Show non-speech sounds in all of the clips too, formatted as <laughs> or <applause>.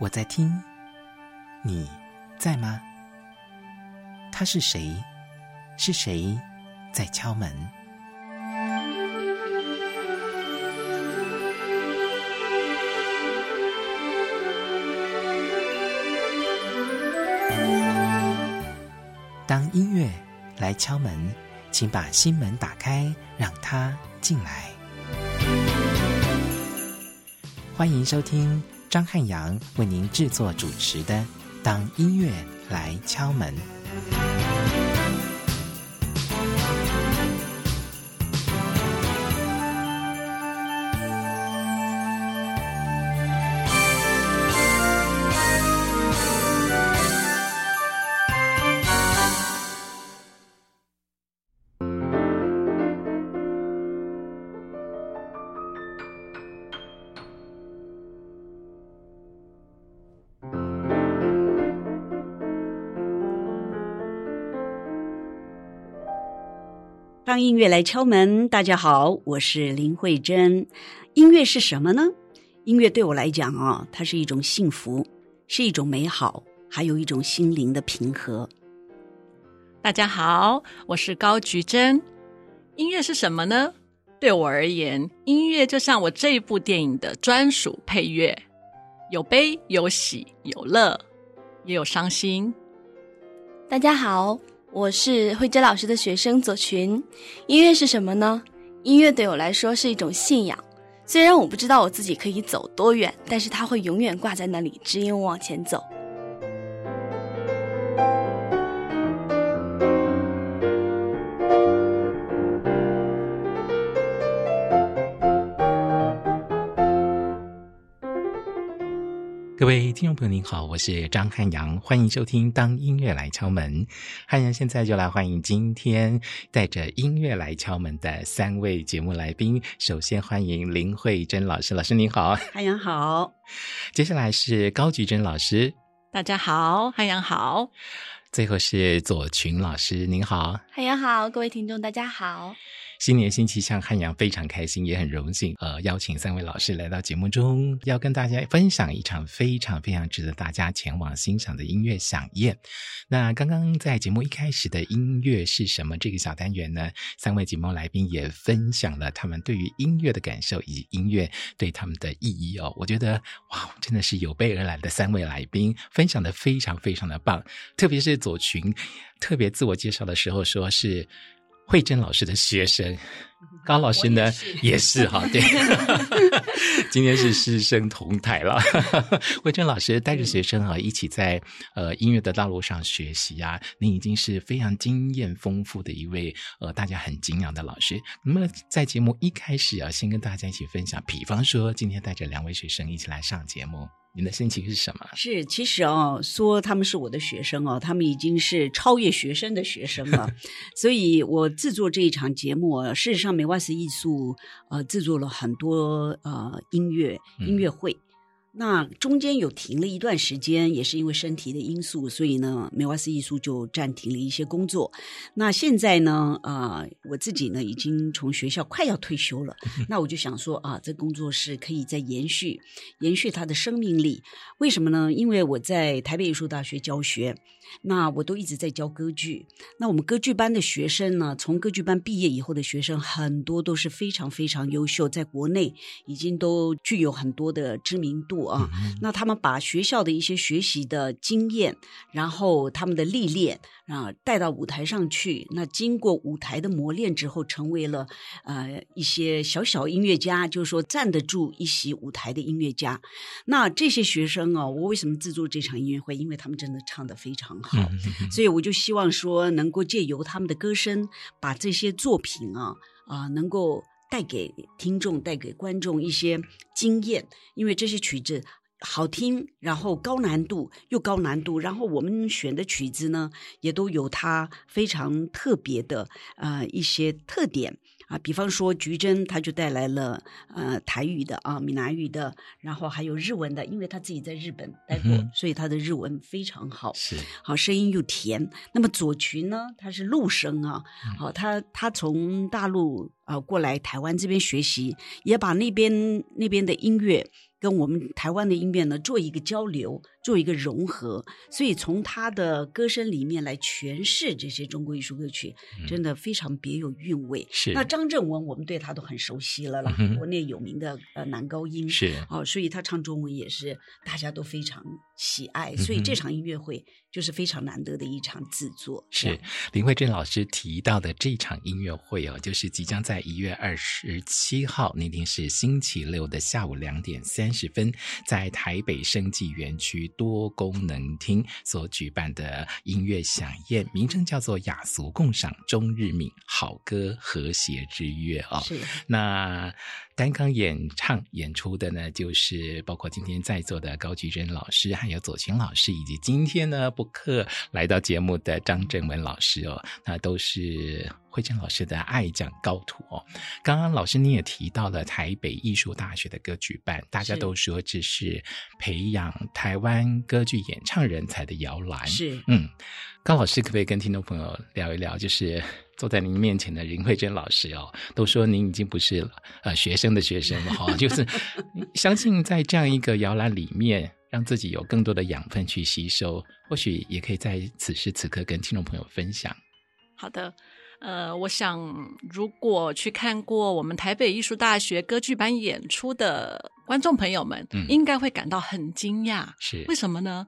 我在听，你在吗？他是谁？是谁在敲门？当音乐来敲门，请把心门打开，让它进来。欢迎收听。张汉阳为您制作主持的《当音乐来敲门》。当音乐来敲门，大家好，我是林慧珍。音乐是什么呢？音乐对我来讲啊，它是一种幸福，是一种美好，还有一种心灵的平和。大家好，我是高菊珍。音乐是什么呢？对我而言，音乐就像我这一部电影的专属配乐，有悲有喜有乐，也有伤心。大家好。我是慧珍老师的学生左群，音乐是什么呢？音乐对我来说是一种信仰，虽然我不知道我自己可以走多远，但是它会永远挂在那里，指引我往前走。位听众朋友您好，我是张汉阳，欢迎收听《当音乐来敲门》。汉阳现在就来欢迎今天带着音乐来敲门的三位节目来宾。首先欢迎林慧珍老师，老师您好，汉阳好。接下来是高菊珍老师，大家好，汉阳好。最后是左群老师，您好，汉阳好，各位听众大家好。新年新气象，汉阳非常开心，也很荣幸，呃，邀请三位老师来到节目中，要跟大家分享一场非常非常值得大家前往欣赏的音乐饗宴。那刚刚在节目一开始的音乐是什么这个小单元呢？三位节目来宾也分享了他们对于音乐的感受以及音乐对他们的意义哦。我觉得哇，真的是有备而来的三位来宾，分享的非常非常的棒，特别是左群，特别自我介绍的时候说是。慧珍老师的学生，<laughs> 高老师呢也是哈，对，<laughs> 今天是师生同台了。<laughs> 慧珍老师带着学生啊，一起在呃音乐的道路上学习啊，您已经是非常经验丰富的一位呃大家很敬仰的老师。那么在节目一开始啊，先跟大家一起分享，比方说今天带着两位学生一起来上节目。你的心情是什么？是，其实哦，说他们是我的学生哦，他们已经是超越学生的学生了。<laughs> 所以我制作这一场节目，事实上，美瓦斯艺术呃制作了很多呃音乐音乐会。嗯那中间有停了一段时间，也是因为身体的因素，所以呢，梅瓦斯艺术就暂停了一些工作。那现在呢，啊、呃，我自己呢已经从学校快要退休了，<laughs> 那我就想说啊，这工作室可以再延续，延续它的生命力。为什么呢？因为我在台北艺术大学教学。那我都一直在教歌剧。那我们歌剧班的学生呢，从歌剧班毕业以后的学生，很多都是非常非常优秀，在国内已经都具有很多的知名度啊。嗯、那他们把学校的一些学习的经验，然后他们的历练啊，带到舞台上去。那经过舞台的磨练之后，成为了呃一些小小音乐家，就是说站得住一席舞台的音乐家。那这些学生啊，我为什么制作这场音乐会？因为他们真的唱得非常。好，所以我就希望说，能够借由他们的歌声，把这些作品啊啊、呃，能够带给听众、带给观众一些经验。因为这些曲子好听，然后高难度又高难度，然后我们选的曲子呢，也都有它非常特别的呃一些特点。啊，比方说菊珍，他就带来了呃台语的啊闽南语的，然后还有日文的，因为他自己在日本待过，嗯、所以他的日文非常好，是好声音又甜。那么左群呢，他是陆生啊，好、嗯啊、他他从大陆呃过来台湾这边学习，也把那边那边的音乐。跟我们台湾的音乐呢，做一个交流，做一个融合，所以从他的歌声里面来诠释这些中国艺术歌曲，嗯、真的非常别有韵味。是。那张正文，我们对他都很熟悉了啦，嗯、国内有名的呃男高音是哦，所以他唱中文也是大家都非常喜爱，所以这场音乐会就是非常难得的一场制作。是林慧珍老师提到的这场音乐会哦，就是即将在一月二十七号那天是星期六的下午两点三。三十分，在台北生技园区多功能厅所举办的音乐响宴，名称叫做“雅俗共赏，中日闽好歌和谐之约”哦。是。那刚刚演唱演出的呢，就是包括今天在座的高菊珍老师，还有左群老师，以及今天呢不客来到节目的张振文老师哦，那都是。慧珍老师的爱讲高徒哦，刚刚老师你也提到了台北艺术大学的歌剧班，大家都说这是培养台湾歌剧演唱人才的摇篮。是，嗯，高老师可不可以跟听众朋友聊一聊？就是坐在您面前的林慧珍老师哦，都说您已经不是呃学生的学生了哈，<laughs> 就是相信在这样一个摇篮里面，让自己有更多的养分去吸收，或许也可以在此时此刻跟听众朋友分享。好的。呃，我想，如果去看过我们台北艺术大学歌剧班演出的观众朋友们，嗯，应该会感到很惊讶。是，为什么呢？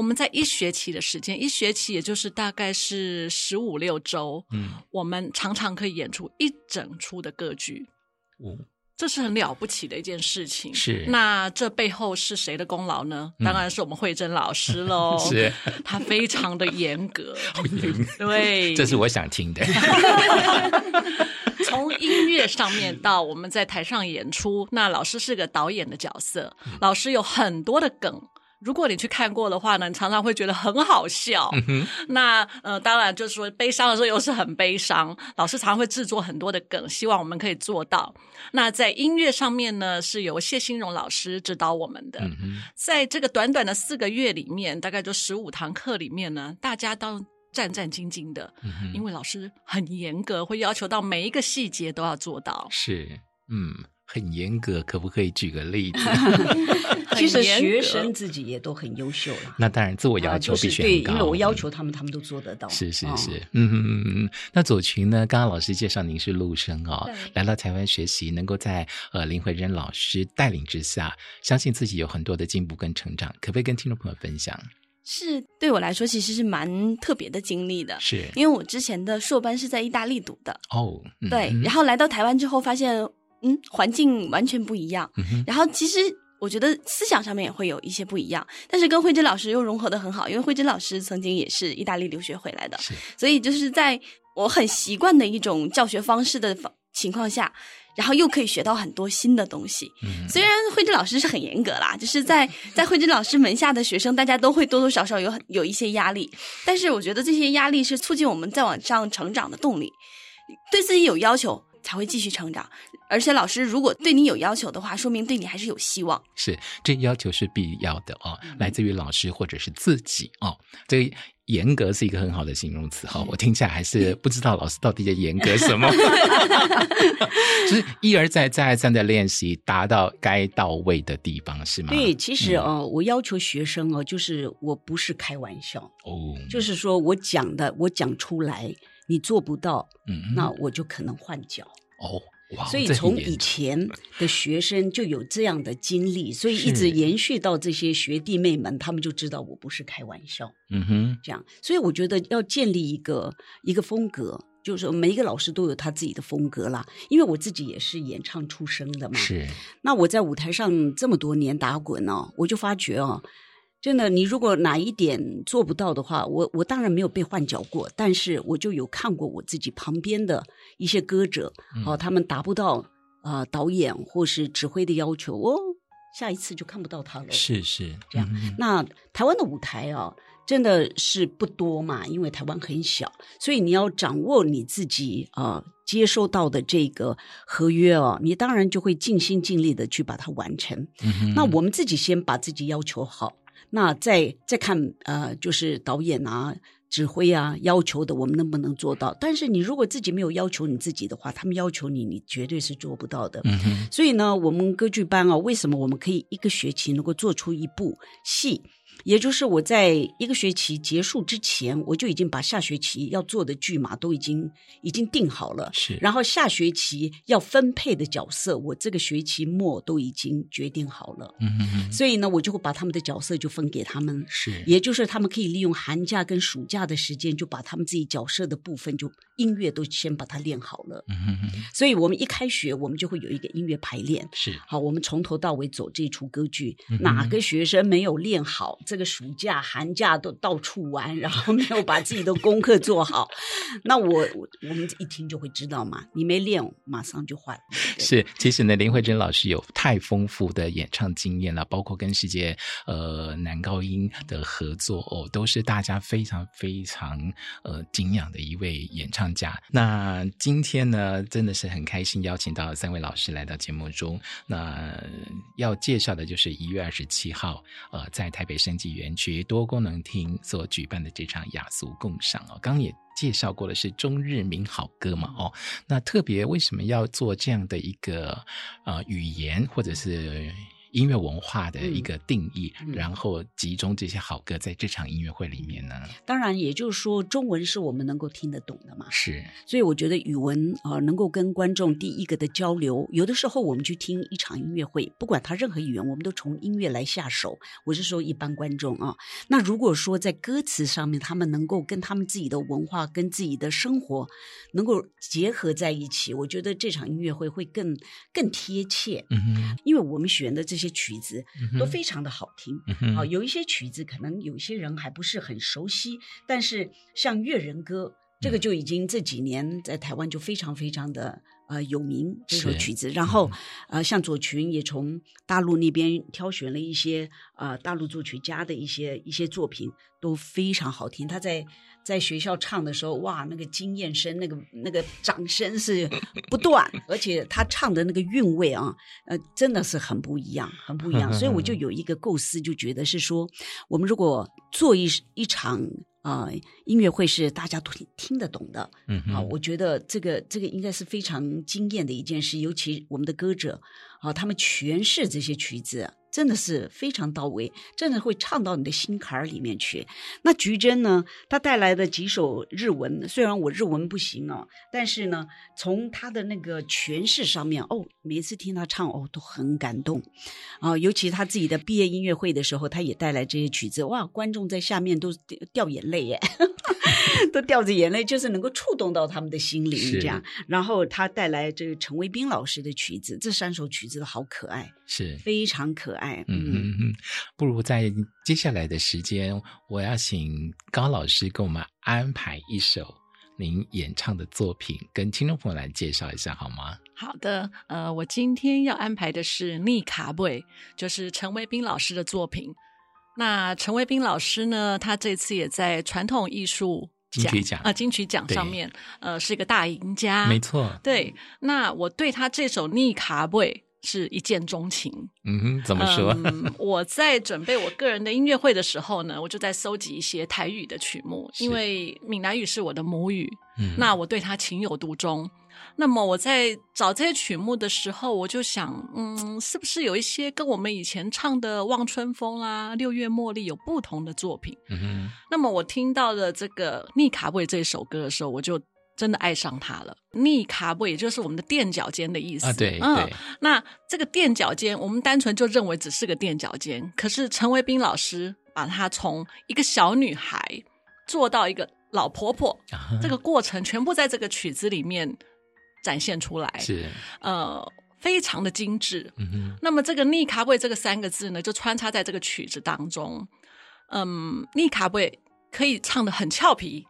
我们在一学期的时间，一学期也就是大概是十五六周，嗯，我们常常可以演出一整出的歌剧。哦。这是很了不起的一件事情。是，那这背后是谁的功劳呢？嗯、当然是我们慧珍老师喽。<laughs> 是，他非常的 <laughs> 严格。对，这是我想听的。<laughs> 从音乐上面到我们在台上演出，那老师是个导演的角色，嗯、老师有很多的梗。如果你去看过的话呢，你常常会觉得很好笑。嗯、那呃，当然就是说悲伤的时候又是很悲伤。老师常常会制作很多的梗，希望我们可以做到。那在音乐上面呢，是由谢欣荣老师指导我们的。嗯、在这个短短的四个月里面，大概就十五堂课里面呢，大家都战战兢兢的，嗯、因为老师很严格，会要求到每一个细节都要做到。是，嗯。很严格，可不可以举个例子？<laughs> 其实学生自己也都很优秀了。那当然，自我要求必须很高。就是、对，因为我要求他们，他们都做得到。是是是，嗯嗯嗯嗯。那左群呢？刚刚老师介绍您是陆生哦，来到台湾学习，能够在呃林慧珍老师带领之下，相信自己有很多的进步跟成长，可不可以跟听众朋友分享？是对我来说，其实是蛮特别的经历的。是因为我之前的硕班是在意大利读的哦，嗯、对，然后来到台湾之后发现。嗯，环境完全不一样。嗯、然后其实我觉得思想上面也会有一些不一样，但是跟慧真老师又融合得很好，因为慧真老师曾经也是意大利留学回来的，所以就是在我很习惯的一种教学方式的情况下，然后又可以学到很多新的东西。嗯、虽然慧真老师是很严格啦，就是在在慧真老师门下的学生，大家都会多多少少有有一些压力，但是我觉得这些压力是促进我们再往上成长的动力，对自己有要求才会继续成长。而且老师如果对你有要求的话，说明对你还是有希望。是，这要求是必要的哦，来自于老师或者是自己哦。这个严格是一个很好的形容词哈、哦，我听起来还是不知道老师到底在严格什么。<laughs> <laughs> 就是一而再、再而三的练习，达到该到位的地方，是吗？对，其实哦，嗯、我要求学生哦，就是我不是开玩笑哦，就是说我讲的，我讲出来，你做不到，嗯，那我就可能换脚哦。所以从以前的学生就有这样的经历，所以一直延续到这些学弟妹们，他们就知道我不是开玩笑。嗯哼，这样，所以我觉得要建立一个一个风格，就是说每一个老师都有他自己的风格啦。因为我自己也是演唱出身的嘛，是。那我在舞台上这么多年打滚哦，我就发觉哦。真的，你如果哪一点做不到的话，我我当然没有被换角过，但是我就有看过我自己旁边的一些歌者，嗯、哦，他们达不到啊、呃、导演或是指挥的要求，哦，下一次就看不到他了。是是这样。嗯、那台湾的舞台啊，真的是不多嘛，因为台湾很小，所以你要掌握你自己啊、呃、接收到的这个合约哦，你当然就会尽心尽力的去把它完成。那我们自己先把自己要求好。那再再看呃，就是导演啊，指挥啊要求的，我们能不能做到？但是你如果自己没有要求你自己的话，他们要求你，你绝对是做不到的。嗯，所以呢，我们歌剧班啊，为什么我们可以一个学期能够做出一部戏？也就是我在一个学期结束之前，我就已经把下学期要做的剧码都已经已经定好了。是，然后下学期要分配的角色，我这个学期末都已经决定好了。嗯所以呢，我就会把他们的角色就分给他们。是，也就是他们可以利用寒假跟暑假的时间，就把他们自己角色的部分，就音乐都先把它练好了。嗯所以我们一开学，我们就会有一个音乐排练。是，好，我们从头到尾走这出歌剧，嗯哪个学生没有练好？这个暑假。寒假都到处玩，<laughs> 然后没有把自己的功课做好，<laughs> 那我我我们一听就会知道嘛，你没练，马上就换。是，其实呢，林慧珍老师有太丰富的演唱经验了，包括跟世界呃男高音的合作哦，都是大家非常非常呃敬仰的一位演唱家。那今天呢，真的是很开心邀请到三位老师来到节目中。那要介绍的就是一月二十七号，呃，在台北生技园区多。功能厅所举办的这场雅俗共赏哦，刚也介绍过了是中日名好歌嘛哦，那特别为什么要做这样的一个呃语言或者是？音乐文化的一个定义，然后集中这些好歌在这场音乐会里面呢。当然，也就是说，中文是我们能够听得懂的嘛。是，所以我觉得语文啊、呃，能够跟观众第一个的交流。有的时候我们去听一场音乐会，不管他任何语言，我们都从音乐来下手。我是说一般观众啊。那如果说在歌词上面，他们能够跟他们自己的文化、跟自己的生活能够结合在一起，我觉得这场音乐会会更更贴切。嗯哼，因为我们选的这些。曲子都非常的好听，嗯哼，啊，有一些曲子可能有些人还不是很熟悉，但是像《越人歌》这个就已经这几年在台湾就非常非常的呃有名这首曲子。然后呃，向左群也从大陆那边挑选了一些呃大陆作曲家的一些一些作品，都非常好听。他在。在学校唱的时候，哇，那个惊艳声，那个那个掌声是不断，而且他唱的那个韵味啊，呃，真的是很不一样，很不一样。所以我就 <laughs> 有一个构思，就觉得是说，我们如果做一一场啊、呃、音乐会，是大家都听听得懂的，嗯啊，我觉得这个这个应该是非常惊艳的一件事，尤其我们的歌者啊，他们诠释这些曲子。真的是非常到位，真的会唱到你的心坎儿里面去。那菊珍呢，她带来的几首日文，虽然我日文不行哦，但是呢，从她的那个诠释上面，哦，每次听她唱，哦，都很感动啊。尤其她自己的毕业音乐会的时候，她也带来这些曲子，哇，观众在下面都掉眼泪耶，<laughs> 都掉着眼泪，就是能够触动到他们的心灵这样。然后她带来这个陈维斌老师的曲子，这三首曲子都好可爱，是非常可爱。嗯嗯嗯，不如在接下来的时间，我要请高老师给我们安排一首您演唱的作品，跟听众朋友来介绍一下好吗？好的，呃，我今天要安排的是《逆卡贝》，就是陈维斌老师的作品。那陈维斌老师呢，他这次也在传统艺术金曲奖啊金曲奖上面，呃，是一个大赢家。没错，对。那我对他这首《逆卡贝》。是一见钟情，嗯哼，怎么说？嗯，我在准备我个人的音乐会的时候呢，我就在搜集一些台语的曲目，因为闽南语是我的母语，嗯，那我对它情有独钟。那么我在找这些曲目的时候，我就想，嗯，是不是有一些跟我们以前唱的《望春风》啦、《六月茉莉》有不同的作品？嗯哼。那么我听到了这个《逆卡贝》这首歌的时候，我就。真的爱上他了，逆卡布也就是我们的垫脚尖的意思。啊，对，嗯，那这个垫脚尖，我们单纯就认为只是个垫脚尖，可是陈维斌老师把他从一个小女孩做到一个老婆婆，啊、这个过程全部在这个曲子里面展现出来，是，呃，非常的精致。嗯哼。那么这个逆卡布这个三个字呢，就穿插在这个曲子当中。嗯，逆卡布可以唱的很俏皮，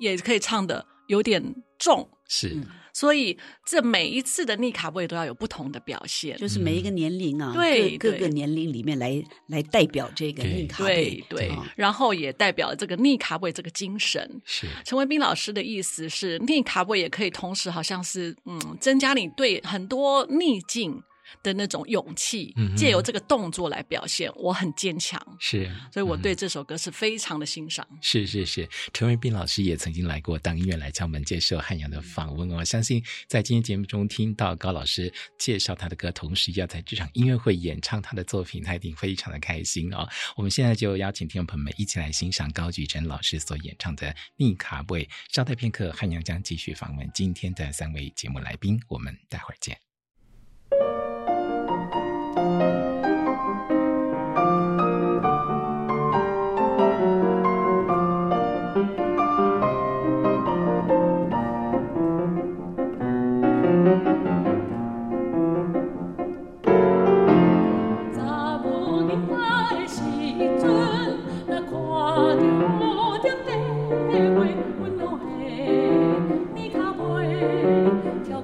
也可以唱得。有点重，是，嗯、所以这每一次的逆卡位都要有不同的表现，就是每一个年龄啊，对各，各个年龄里面来来代表这个逆卡位，对对，对，然后也代表这个逆卡位这个精神。是，陈文斌老师的意思是，逆卡位也可以同时好像是嗯，增加你对很多逆境的那种勇气，嗯、借由这个动作来表现，我很坚强。是，所以我对这首歌是非常的欣赏。是是是，陈维彬老师也曾经来过《当音乐来敲门》接受汉阳的访问哦。相信在今天节目中听到高老师介绍他的歌，同时要在这场音乐会演唱他的作品，他一定非常的开心哦。我们现在就邀请听众朋友们一起来欣赏高菊珍老师所演唱的《逆卡位》。稍待片刻，汉阳将继续访问今天的三位节目来宾，我们待会儿见。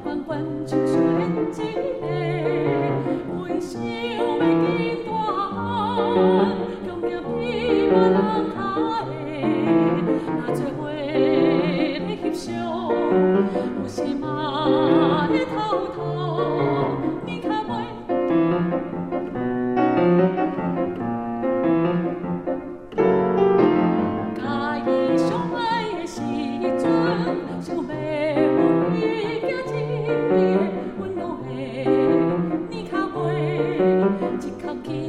有一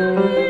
个